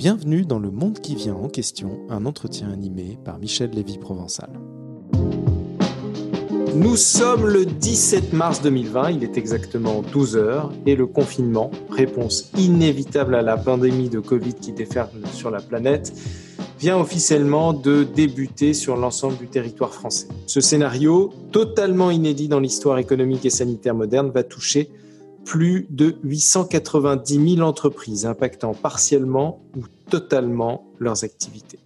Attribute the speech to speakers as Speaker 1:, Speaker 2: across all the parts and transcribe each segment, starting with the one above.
Speaker 1: Bienvenue dans Le Monde qui vient en question, un entretien animé par Michel Lévy-Provençal. Nous sommes le 17 mars 2020, il est exactement 12 heures, et le confinement, réponse inévitable à la pandémie de Covid qui déferle sur la planète, vient officiellement de débuter sur l'ensemble du territoire français. Ce scénario, totalement inédit dans l'histoire économique et sanitaire moderne, va toucher plus de 890 000 entreprises impactant partiellement ou totalement leurs activités.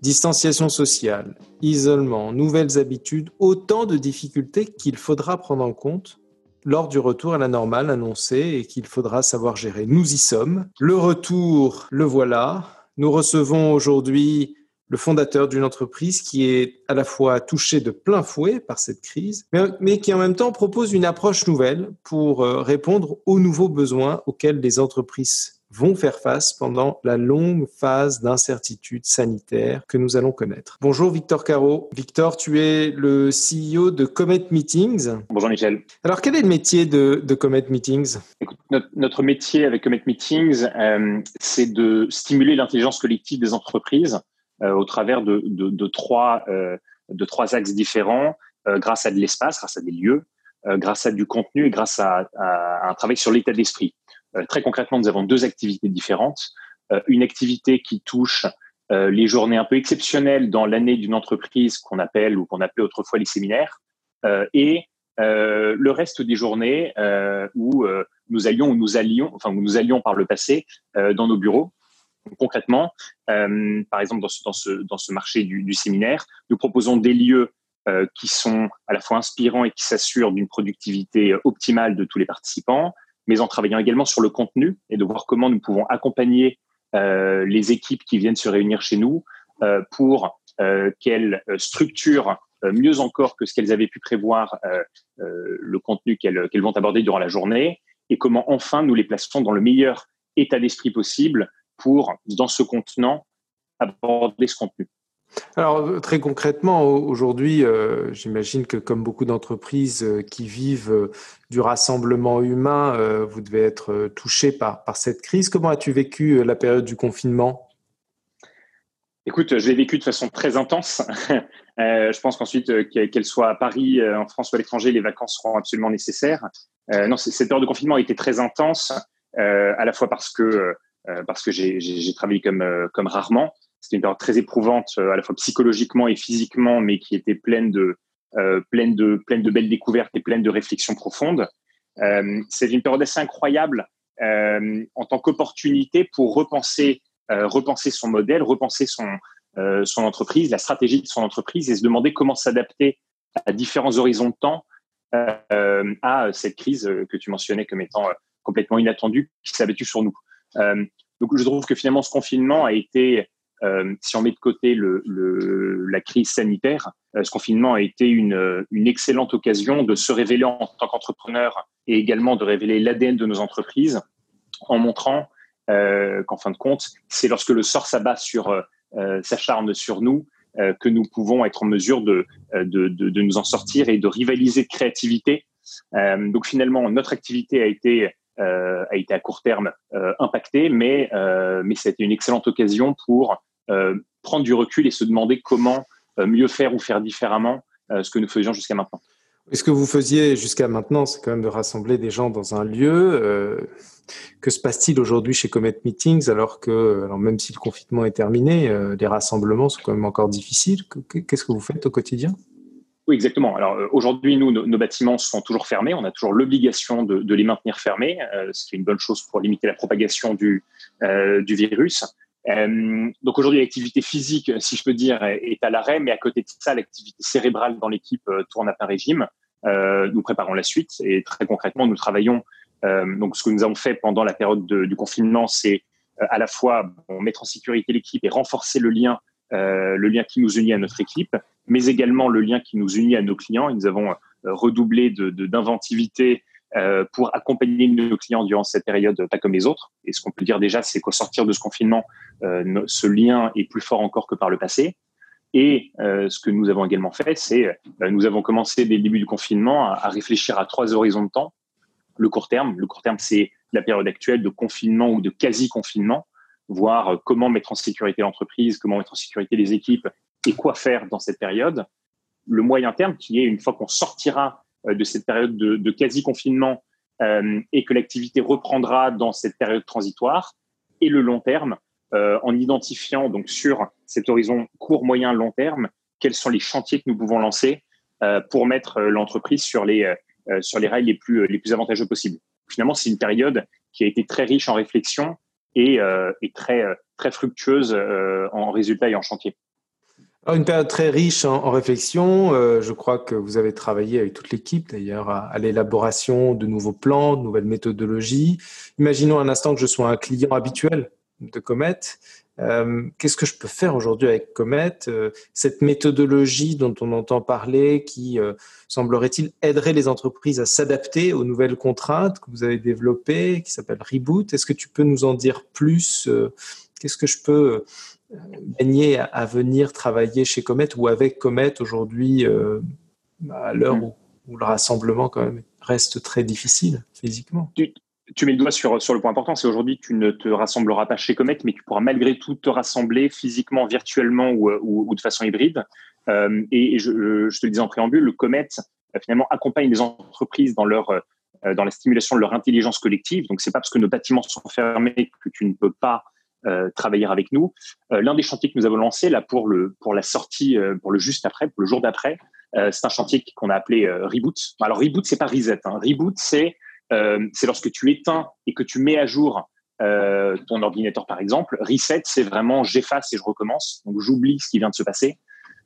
Speaker 1: Distanciation sociale, isolement, nouvelles habitudes, autant de difficultés qu'il faudra prendre en compte lors du retour à la normale annoncé et qu'il faudra savoir gérer. Nous y sommes. Le retour, le voilà. Nous recevons aujourd'hui le fondateur d'une entreprise qui est à la fois touché de plein fouet par cette crise, mais, qui en même temps propose une approche nouvelle pour euh, répondre aux nouveaux besoins auxquels les entreprises vont faire face pendant la longue phase d'incertitude sanitaire que nous allons connaître. Bonjour Victor Caro. Victor, tu es le CEO de Comet Meetings.
Speaker 2: Bonjour Michel.
Speaker 1: Alors quel est le métier de, Comet Meetings?
Speaker 2: Notre, métier avec Comet Meetings, euh, c'est de stimuler l'intelligence collective des entreprises au travers de, de, trois, euh, de trois axes différents, euh, grâce à de l'espace, grâce à des lieux, grâce à du contenu et grâce à, un travail sur l'état d'esprit. très concrètement, nous avons deux activités différentes. une activité qui touche les journées un peu exceptionnelles dans l'année d'une entreprise qu'on appelle ou qu'on appelait autrefois les séminaires, et le reste des journées où nous allions ou nous allions, enfin où nous allions par le passé dans nos bureaux concrètement, euh, par exemple, dans ce, marché du, séminaire, nous proposons des lieux euh, qui sont à la fois inspirants et qui s'assurent d'une productivité optimale de tous les participants, mais en travaillant également sur le contenu et de voir comment nous pouvons accompagner euh, les équipes qui viennent se réunir chez nous euh, pour euh, qu'elles structurent mieux encore que ce qu'elles avaient pu prévoir le contenu qu'elles qu'elles vont aborder durant la journée et comment enfin nous les plaçons dans le meilleur état d'esprit possible pour, dans ce contenant, aborder ce contenu.
Speaker 1: Alors très concrètement, aujourd'hui, euh, j'imagine que comme beaucoup d'entreprises euh, qui vivent euh, du rassemblement humain, vous devez être touché par, par cette crise. Comment as-tu vécu la période du confinement?
Speaker 2: Écoute, je l'ai vécu de façon très intense. je pense qu'ensuite, qu'elle soit à Paris, en France ou à l'étranger, les vacances seront absolument nécessaires. non, cette période de confinement a été très intense, à la fois parce que parce que j'ai travaillé comme, euh, comme rarement. C'était une période très éprouvante, euh, à la fois psychologiquement et physiquement, mais qui était pleine de, belles découvertes et pleine de réflexions profondes. C'est une période assez incroyable en tant qu'opportunité pour repenser, son modèle, repenser son, entreprise, la stratégie de son entreprise et se demander comment s'adapter à différents horizons de temps à cette crise que tu mentionnais comme étant complètement inattendue qui s'est abattue sur nous. Euh, donc, je trouve que finalement, ce confinement a été, euh, si on met de côté la crise sanitaire, euh, ce confinement a été une, excellente occasion de se révéler en tant qu'entrepreneur et également de révéler l'ADN de nos entreprises en montrant qu'en fin de compte, c'est lorsque le sort s'abat sur, s'acharne sur nous, que nous pouvons être en mesure de, de, de, nous en sortir et de rivaliser de créativité. donc finalement, notre activité a été a été à court terme euh, impacté, mais, euh, mais c'était une excellente occasion pour prendre du recul et se demander comment mieux faire ou faire différemment ce que nous faisions jusqu'à maintenant.
Speaker 1: Et ce que vous faisiez jusqu'à maintenant, c'est quand même de rassembler des gens dans un lieu. que se passe-t-il aujourd'hui chez Comet Meetings alors que, alors même si le confinement est terminé, les rassemblements sont quand même encore difficiles? Qu'est-ce que vous faites au quotidien?
Speaker 2: Oui, exactement. Alors euh, aujourd'hui, nous, nos, bâtiments sont toujours fermés. On a toujours l'obligation de, de, les maintenir fermés, euh, ce qui est une bonne chose pour limiter la propagation du, euh, du virus. Euh, donc aujourd'hui, l'activité physique, si je peux dire, est à l'arrêt, mais à côté de ça, l'activité cérébrale dans l'équipe tourne à plein régime. nous préparons la suite et très concrètement, nous travaillons. donc ce que nous avons fait pendant la période de, du confinement, c'est à la fois bon, mettre en sécurité l'équipe et renforcer le lien euh, le lien qui nous unit à notre équipe, mais également le lien qui nous unit à nos clients. Nous avons euh, redoublé d'inventivité de, euh, pour accompagner nos clients durant cette période pas comme les autres. Et ce qu'on peut dire déjà, c'est qu'au sortir de ce confinement, euh, ce lien est plus fort encore que par le passé. Et euh, ce que nous avons également fait, c'est nous avons commencé dès le début du confinement à, à, réfléchir à trois horizons de temps. Le court terme, le court terme, c'est la période actuelle de confinement ou de quasi-confinement. Voir comment mettre en sécurité l'entreprise, comment mettre en sécurité les équipes et quoi faire dans cette période. Le moyen terme, qui est une fois qu'on sortira de cette période de, quasi-confinement et que l'activité reprendra dans cette période transitoire, et le long terme, en identifiant donc sur cet horizon court, moyen, long terme, quels sont les chantiers que nous pouvons lancer pour mettre l'entreprise sur les, sur les rails les plus, les plus avantageux possibles finalement, c'est une période qui a été très riche en réflexion et, euh, très, euh, fructueuse euh, en résultats et en chantier.
Speaker 1: une période très riche en, réflexion. je crois que vous avez travaillé avec toute l'équipe d'ailleurs à, l'élaboration de nouveaux plans, de nouvelles méthodologies. Imaginons un instant que je sois un client habituel de Comet euh, qu'est-ce que je peux faire aujourd'hui avec Comet euh, Cette méthodologie dont on entend parler, qui euh, semblerait-il aiderait les entreprises à s'adapter aux nouvelles contraintes que vous avez développées, qui s'appelle Reboot? Est-ce que tu peux nous en dire plus Qu'est-ce que je peux gagner à, venir travailler chez Comet ou avec Comet aujourd'hui à l'heure mm. où, où, le rassemblement quand même reste très difficile physiquement?
Speaker 2: Tu mets le doigt sur, sur le point important, c'est aujourd'hui tu ne te rassembleras pas chez Comet, mais tu pourras malgré tout te rassembler physiquement, virtuellement ou, ou, de façon hybride. Euh, et, je, je, te le disais en préambule, le Comet euh, finalement accompagne les entreprises dans leur euh, dans la stimulation de leur intelligence collective. Donc c'est pas parce que nos bâtiments sont fermés que tu ne peux pas euh, travailler avec nous. Euh, L'un des chantiers que nous avons lancé là pour le pour la sortie pour le juste après, pour le jour d'après, c'est un chantier qu'on a appelé Reboot. Alors Reboot c'est pas reset, hein. Reboot c'est euh, c'est lorsque tu éteins et que tu mets à jour euh, ton ordinateur, par exemple. Reset, c'est vraiment j'efface et je recommence. Donc j'oublie ce qui vient de se passer.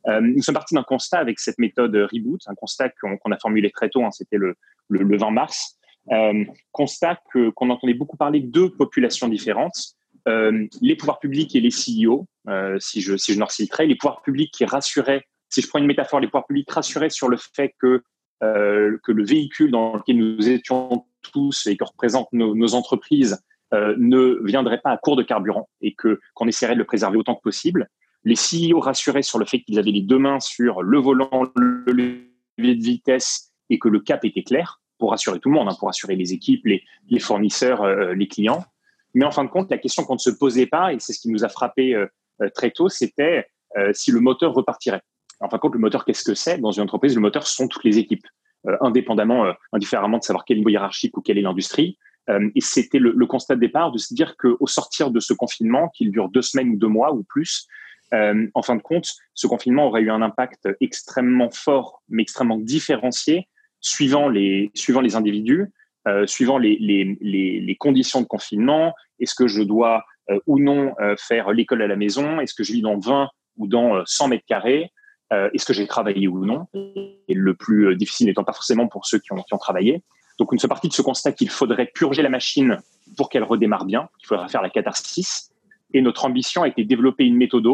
Speaker 2: Euh, nous sommes partis d'un constat avec cette méthode Reboot, un constat qu'on a formulé très tôt, hein, c'était le, le, 20 mars. Euh, constat que qu'on entendait beaucoup parler de deux populations différentes, euh, les pouvoirs publics et les CEO, si je si je leur citerai, les pouvoirs publics qui rassuraient, si je prends une métaphore, les pouvoirs publics rassuraient sur le fait que que le véhicule dans lequel nous étions tous et que représentent nos, entreprises euh, ne viendraient pas à court de carburant et que qu'on essaierait de le préserver autant que possible. Les CEO rassuraient sur le fait qu'ils avaient les deux mains sur le volant, le levier de vitesse et que le cap était clair pour rassurer tout le monde, hein, pour rassurer les équipes, les, les fournisseurs, euh, les clients. Mais en fin de compte, la question qu'on ne se posait pas, et c'est ce qui nous a frappé euh, très tôt, c'était si le moteur repartirait. En fin de compte, le moteur, qu'est-ce que c'est? Dans une entreprise, le moteur sont toutes les équipes. Euh, indépendamment, euh, indifféremment de savoir quel niveau hiérarchique ou quelle est l'industrie. Euh, et c'était le, constat de départ de se dire qu'au sortir de ce confinement, qu'il dure deux semaines ou deux mois ou plus, en fin de compte, ce confinement aurait eu un impact extrêmement fort, mais extrêmement différencié, suivant les, individus, suivant les, conditions de confinement. Est-ce que je dois ou non faire l'école à la maison? Est-ce que je vis dans 20 ou dans 100 mètres carrés? Euh, est-ce que j'ai travaillé ou non? Et le plus euh, difficile n'étant pas forcément pour ceux qui ont, qui ont travaillé. Donc, une seule partie de ce constat qu'il faudrait purger la machine pour qu'elle redémarre bien, qu'il faudra faire la catharsis. Et notre ambition a été de développer une méthode,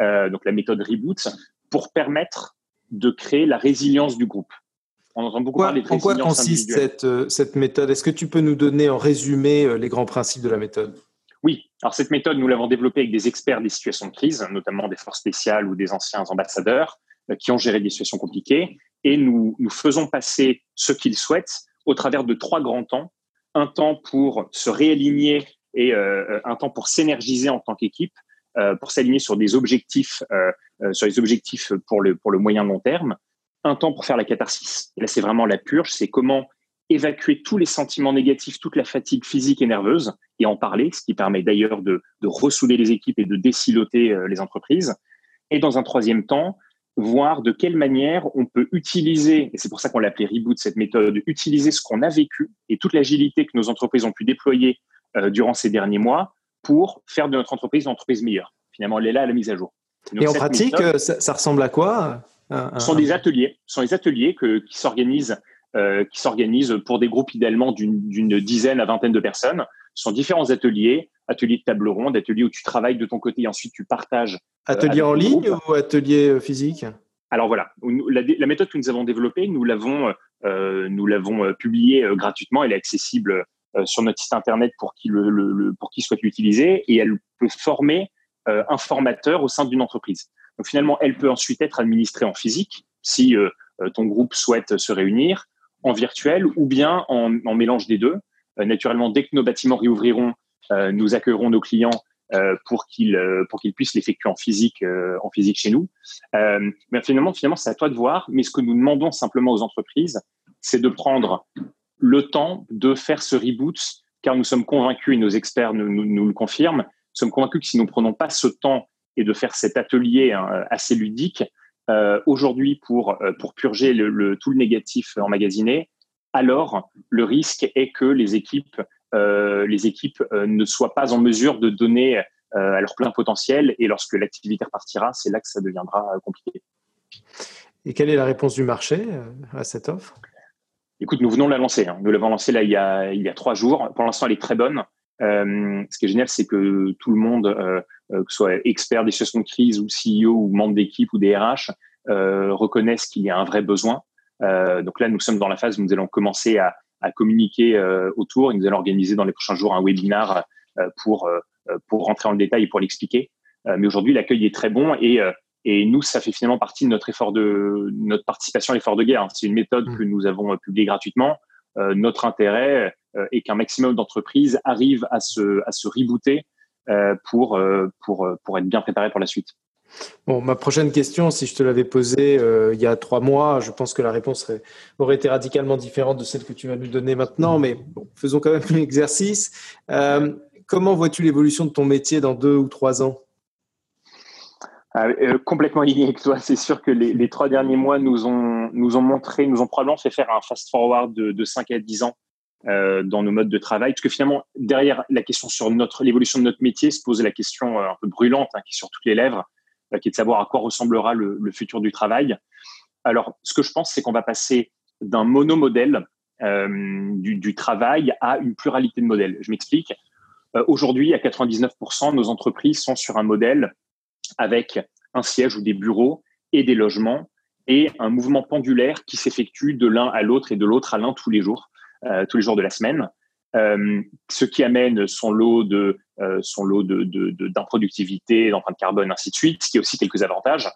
Speaker 2: euh, donc la méthode Reboot, pour permettre de créer la résilience du groupe.
Speaker 1: On entend beaucoup parler de En quoi consiste cette, cette méthode? Est-ce que tu peux nous donner en résumé les grands principes de la méthode?
Speaker 2: Oui, alors cette méthode, nous l'avons développée avec des experts des situations de crise, notamment des forces spéciales ou des anciens ambassadeurs euh, qui ont géré des situations compliquées, et nous, nous faisons passer ce qu'ils souhaitent au travers de trois grands temps. Un temps pour se réaligner et euh, un temps pour s'énergiser en tant qu'équipe, euh, pour s'aligner sur des objectifs, sur les objectifs pour le, pour le moyen long terme. Un temps pour faire la catharsis. Et là, c'est vraiment la purge, c'est comment évacuer tous les sentiments négatifs, toute la fatigue physique et nerveuse et en parler, ce qui permet d'ailleurs de, de ressouder les équipes et de déciloter euh, les entreprises. Et dans un troisième temps, voir de quelle manière on peut utiliser, et c'est pour ça qu'on l'appelait Reboot, cette méthode, utiliser ce qu'on a vécu et toute l'agilité que nos entreprises ont pu déployer euh, durant ces derniers mois pour faire de notre entreprise une entreprise meilleure. Finalement, elle est là à la mise à jour.
Speaker 1: et en pratique, ça, ça, ressemble à quoi
Speaker 2: Ce sont des ateliers, ce sont des ateliers que, qui s'organisent euh, qui s'organisent pour des groupes idéalement d'une dizaine à vingtaine de personnes. Ce sont différents ateliers, ateliers de table ronde, ateliers où tu travailles de ton côté et ensuite tu partages.
Speaker 1: Euh, atelier en ligne ou atelier euh, physique
Speaker 2: Alors voilà, la, la, méthode que nous avons développée, nous l'avons euh, nous l'avons publiée gratuitement. Elle est accessible sur notre site internet pour qui le, le, pour qui souhaite l'utiliser et elle peut former un formateur au sein d'une entreprise. Donc finalement, elle peut ensuite être administrée en physique si ton groupe souhaite se réunir en virtuel ou bien en, mélange des deux. Euh, naturellement, dès que nos bâtiments réouvriront, euh, nous accueillerons nos clients pour qu'ils pour qu'ils puissent l'effectuer en physique en physique chez nous. mais finalement, finalement, c'est à toi de voir. Mais ce que nous demandons simplement aux entreprises, c'est de prendre le temps de faire ce reboot, car nous sommes convaincus et nos experts nous, nous, le confirment. Nous sommes convaincus que si nous ne prenons pas ce temps et de faire cet atelier hein, assez ludique euh, aujourd'hui pour pour purger le, tout le négatif emmagasiné, alors le risque est que les équipes euh, les équipes euh, ne soient pas en mesure de donner à leur plein potentiel et lorsque l'activité repartira, c'est là que ça deviendra compliqué.
Speaker 1: Et quelle est la réponse du marché à cette offre?
Speaker 2: Écoute, nous venons de la lancer. Hein. Nous l'avons lancée là il y, a, il y a trois jours. Pour l'instant, elle est très bonne. Euh, ce qui est génial, c'est que tout le monde, euh, que ce soit expert des situations de crise ou CEO ou membre d'équipe ou DRH, euh, reconnaissent qu'il y a un vrai besoin. Euh, donc là, nous sommes dans la phase où nous allons commencer à, à communiquer euh, autour et nous allons organiser dans les prochains jours un webinar pour pour rentrer dans le détail et pour l'expliquer. mais aujourd'hui, l'accueil est très bon et et nous, ça fait finalement partie de notre effort de notre participation à l'effort de guerre. C'est une méthode mmh. que nous avons publiée gratuitement. Euh, notre intérêt euh, est qu'un maximum d'entreprises arrivent à se à se rebooter euh, pour pour pour être bien préparées pour la suite.
Speaker 1: Bon, ma prochaine question, si je te l'avais posée il y a trois mois, je pense que la réponse serait, aurait été radicalement différente de celle que tu vas nous donner maintenant. Mais bon, faisons quand même l'exercice. comment vois-tu l'évolution de ton métier dans deux ou trois ans?
Speaker 2: Ah, euh, complètement aligné avec toi. C'est sûr que les, les, trois derniers mois nous ont, nous ont montré, nous ont probablement fait faire un fast-forward de, de 5 à 10 ans euh, dans nos modes de travail. Parce que finalement, derrière la question sur notre l'évolution de notre métier, se pose la question euh, un peu brûlante hein, qui est sur toutes les lèvres, euh, qui est de savoir à quoi ressemblera le, futur du travail. Alors, ce que je pense, c'est qu'on va passer d'un monomodèle du, du, travail à une pluralité de modèles. Je m'explique. Aujourd'hui, à 99%, nos entreprises sont sur un modèle avec un siège ou des bureaux et des logements et un mouvement pendulaire qui s'effectue de l'un à l'autre et de l'autre à l'un tous les jours, tous les jours de la semaine. Euh, ce qui amène son lot de euh, son lot de, d'improductivité, d'empreinte carbone, ainsi de suite, ce qui a aussi quelques avantages.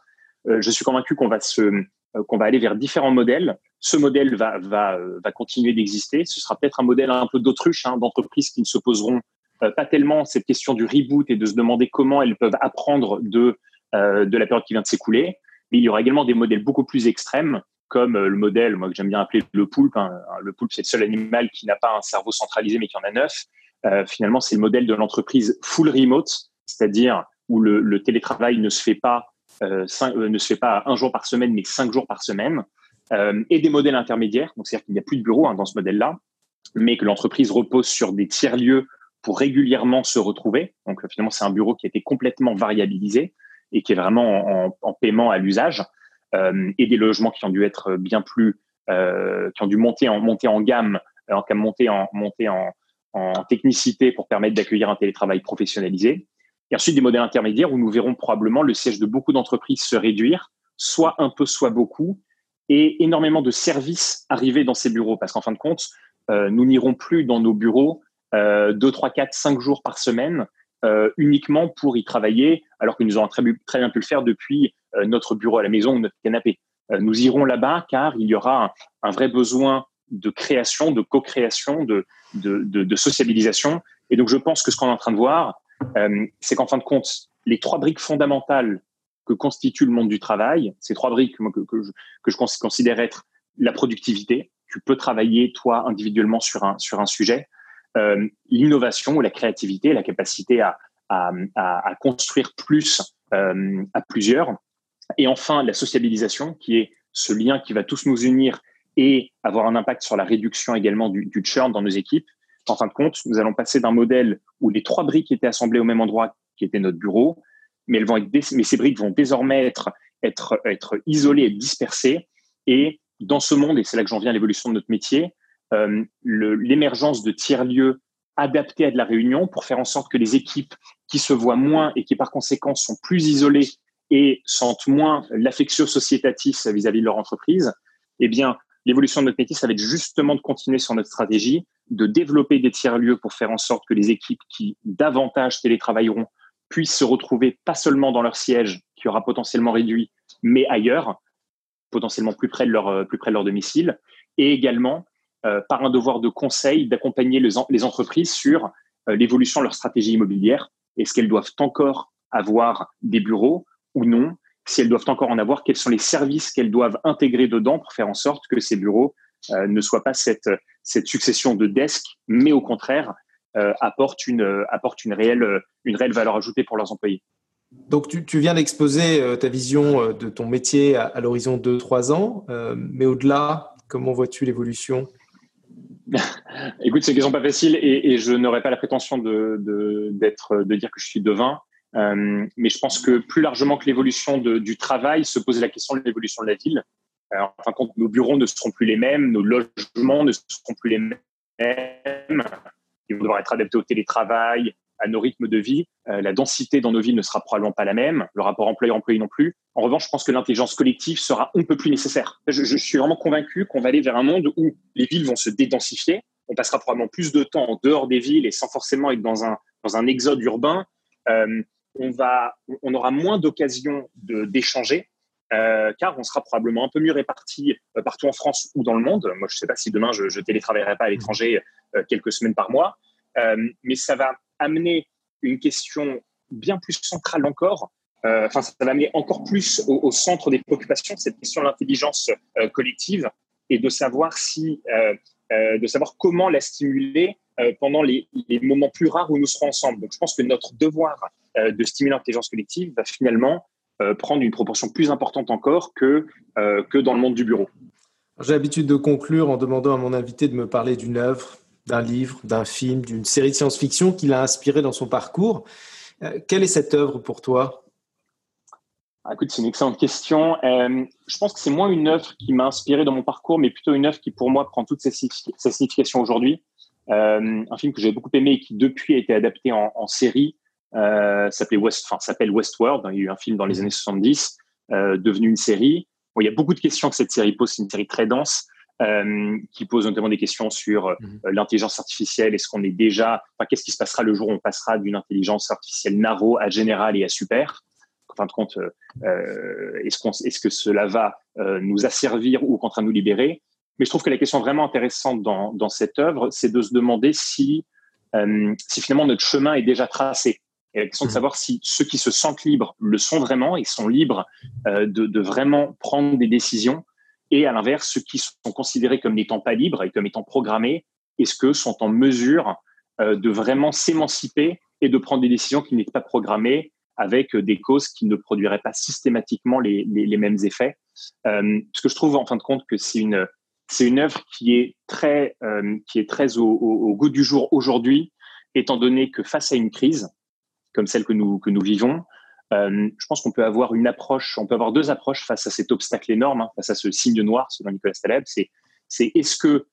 Speaker 2: je suis convaincu qu'on va se qu'on va aller vers différents modèles. Ce modèle va va va continuer d'exister. Ce sera peut-être un modèle un peu d'autruche hein, d'entreprises qui ne se poseront euh, pas tellement cette question du reboot et de se demander comment elles peuvent apprendre de, euh, de la période qui vient de s'écouler, mais il y aura également des modèles beaucoup plus extrêmes, comme euh, le modèle, moi que j'aime bien appeler le poulpe. Hein. Le poulpe, c'est le seul animal qui n'a pas un cerveau centralisé, mais qui en a neuf. Euh, finalement, c'est le modèle de l'entreprise full remote, c'est-à-dire où le, télétravail ne se fait pas euh, ne se fait pas un jour par semaine, mais cinq jours par semaine, et des modèles intermédiaires. Donc, c'est-à-dire qu'il n'y a plus de bureau hein, dans ce modèle-là, mais que l'entreprise repose sur des tiers lieux pour régulièrement se retrouver. Donc finalement, c'est un bureau qui a été complètement variabilisé et qui est vraiment en, en paiement à l'usage, et des logements qui ont dû être bien plus, euh, qui ont dû monter en monter en gamme, euh, en monter en monter en, technicité pour permettre d'accueillir un télétravail professionnalisé. Et ensuite des modèles intermédiaires où nous verrons probablement le siège de beaucoup d'entreprises se réduire, soit un peu, soit beaucoup, et énormément de services arriver dans ces bureaux, parce qu'en fin de compte, euh, nous n'irons plus dans nos bureaux euh, 2, 3, 4, 5 jours par semaine euh, uniquement pour y travailler, alors que nous avons très, bien pu le faire depuis euh, notre bureau à la maison ou notre canapé. Euh, nous irons là-bas car il y aura un, vrai besoin de création, de co-création, de, de, de, sociabilisation. Et donc, je pense que ce qu'on est en train de voir, euh, c'est qu'en fin de compte, les trois briques fondamentales que constitue le monde du travail, ces trois briques que, que, je, considère être la productivité. Tu peux travailler, toi, individuellement sur un, sur un sujet euh, l'innovation ou la créativité, la capacité à, à, à, construire plus euh, à plusieurs. Et enfin, la sociabilisation, qui est ce lien qui va tous nous unir et avoir un impact sur la réduction également du, churn dans nos équipes. En fin de compte, nous allons passer d'un modèle où les trois briques étaient assemblées au même endroit, qui était notre bureau, mais elles vont être, mais ces briques vont désormais être, être, être isolées et dispersées. Et dans ce monde, et c'est là que j'en viens à l'évolution de notre métier, euh, l'émergence de tiers-lieux adaptés à de la réunion pour faire en sorte que les équipes qui se voient moins et qui par conséquent sont plus isolées et sentent moins l'affectio societatis vis-à-vis de leur entreprise, eh bien, l'évolution de notre métier, ça va être justement de continuer sur notre stratégie, de développer des tiers-lieux pour faire en sorte que les équipes qui davantage télétravailleront puissent se retrouver pas seulement dans leur siège, qui aura potentiellement réduit, mais ailleurs, potentiellement plus près de leur, plus près de leur domicile, et également euh, par un devoir de conseil d'accompagner les, les, entreprises sur euh, l'évolution de leur stratégie immobilière. Est-ce qu'elles doivent encore avoir des bureaux ou non Si elles doivent encore en avoir, quels sont les services qu'elles doivent intégrer dedans pour faire en sorte que ces bureaux euh, ne soient pas cette, cette succession de desks, mais au contraire euh, apportent, une, apportent une, réelle, une réelle valeur ajoutée pour leurs employés.
Speaker 1: Donc, tu, viens d'exposer euh, ta vision de ton métier à, l'horizon de 3 ans, mais au-delà, comment vois-tu l'évolution?
Speaker 2: Écoute, c'est une question pas facile et, et je n'aurais pas la prétention de, de, de dire que je suis devin. Euh, mais je pense que plus largement que l'évolution du travail, se pose la question de l'évolution de la ville. Euh, en fin de compte, nos bureaux ne seront plus les mêmes, nos logements ne seront plus les mêmes. Ils vont devoir être adaptés au télétravail, à nos rythmes de vie. Euh, la densité dans nos villes ne sera probablement pas la même, le rapport employeur-employé non plus. En revanche, je pense que l'intelligence collective sera un peu plus nécessaire. Je, suis vraiment convaincu qu'on va aller vers un monde où les villes vont se dédensifier. On passera probablement plus de temps en dehors des villes et sans forcément être dans un, dans un exode urbain. On, va, on aura moins d'occasions d'échanger. Euh, car on sera probablement un peu mieux répartis euh, partout en France ou dans le monde. Moi, je ne sais pas si demain je, je télétravaillerai pas à l'étranger euh, quelques semaines par mois, mais ça va amener une question bien plus centrale encore. Enfin, ça va amener encore plus au, centre des préoccupations cette question de l'intelligence collective et de savoir si, de savoir comment la stimuler pendant les, les, moments plus rares où nous serons ensemble. Donc, je pense que notre devoir de stimuler l'intelligence collective va finalement euh, prendre une proportion plus importante encore que, euh, que dans le monde du bureau.
Speaker 1: J'ai l'habitude de conclure en demandant à mon invité de me parler d'une œuvre, d'un livre, d'un film, d'une série de science-fiction qui l'a inspiré dans son parcours. quelle est cette œuvre pour toi?
Speaker 2: Ah, Écoute, c'est une excellente question. je pense que c'est moins une œuvre qui m'a inspiré dans mon parcours, mais plutôt une œuvre qui, pour moi, prend toute sa, signification aujourd'hui. un film que j'ai beaucoup aimé et qui, depuis, a été adapté en, en série, euh, s'appelait West, enfin, s'appelle Westworld. Il y a eu un film dans les années 70, euh, devenu une série. Bon, il y a beaucoup de questions que cette série pose. C'est une série très dense. Euh, qui pose notamment des questions sur euh, mhm. l'intelligence artificielle. Est-ce qu'on est déjà, enfin, qu'est-ce qui se passera le jour où on passera d'une intelligence artificielle narrow à générale et à super? En fin de compte, euh, est-ce, qu'on, est-ce que cela va nous asservir ou au contraire nous libérer? Mais je trouve que la question vraiment intéressante dans, dans cette œuvre, c'est de se demander si, si finalement notre chemin est déjà tracé. Et la question de mmh. savoir si ceux qui se sentent libres le sont vraiment et sont libres euh, de, de, vraiment prendre des décisions. Et à l'inverse, ceux qui sont considérés comme n'étant pas libres et comme étant programmés, est-ce que sont en mesure euh, de vraiment s'émanciper et de prendre des décisions qui n'étaient pas programmées avec des causes qui ne produiraient pas systématiquement les, les, les mêmes effets? Euh, ce que je trouve en fin de compte que c'est une c'est une œuvre qui est très euh, qui est très au, au, au goût du jour aujourd'hui, étant donné que face à une crise, comme celle que nous, que nous vivons, euh, je pense qu'on peut avoir une approche, on peut avoir deux approches face à cet obstacle énorme, hein, face à ce signe noir, selon Nicolas Taleb. C'est, c'est est-ce que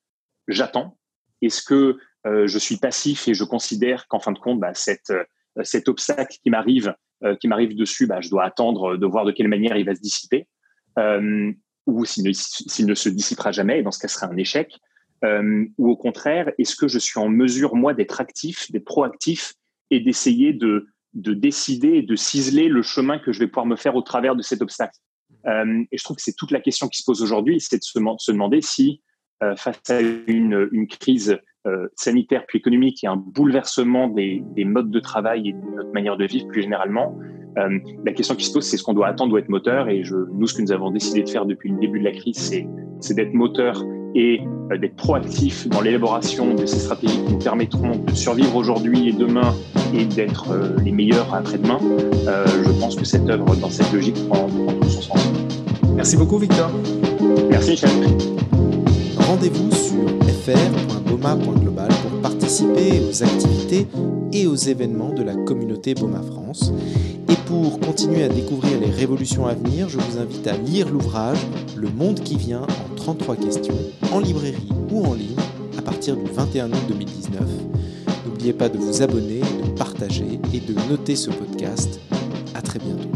Speaker 2: j'attends? Est-ce que euh, je suis passif et je considère qu'en fin de compte, bah, cette, euh, cet obstacle qui m'arrive, qui m'arrive dessus, bah, je dois attendre de voir de quelle manière il va se dissiper, ou s'il ne, s'il ne se dissipera jamais, dans ce cas, ce sera un échec. ou au contraire, est-ce que je suis en mesure, moi, d'être actif, d'être proactif et d'essayer de, de décider et de ciseler le chemin que je vais pouvoir me faire au travers de cet obstacle. Euh, et je trouve que c'est toute la question qui se pose aujourd'hui, c'est de se, demander si, euh, face à une, crise euh, sanitaire puis économique et un bouleversement des, des, modes de travail et de notre manière de vivre plus généralement, la question qui se pose, c'est ce qu'on doit attendre doit être moteur. Et je, nous, ce que nous avons décidé de faire depuis le début de la crise, c'est d'être moteur et euh, d'être proactif dans l'élaboration de ces stratégies qui nous permettront de survivre aujourd'hui et demain et d'être euh, les meilleurs après-demain. Euh, je pense que cette œuvre, dans cette logique, prend, prend tout son sens.
Speaker 1: Merci beaucoup, Victor.
Speaker 2: Merci, Michel.
Speaker 1: Rendez-vous sur fr.boma.global pour participer aux activités et aux événements de la communauté Boma France. Pour continuer à découvrir les révolutions à venir, je vous invite à lire l'ouvrage Le monde qui vient en 33 questions en librairie ou en ligne à partir du 21 août 2019. N'oubliez pas de vous abonner, de partager et de noter ce podcast. À très bientôt.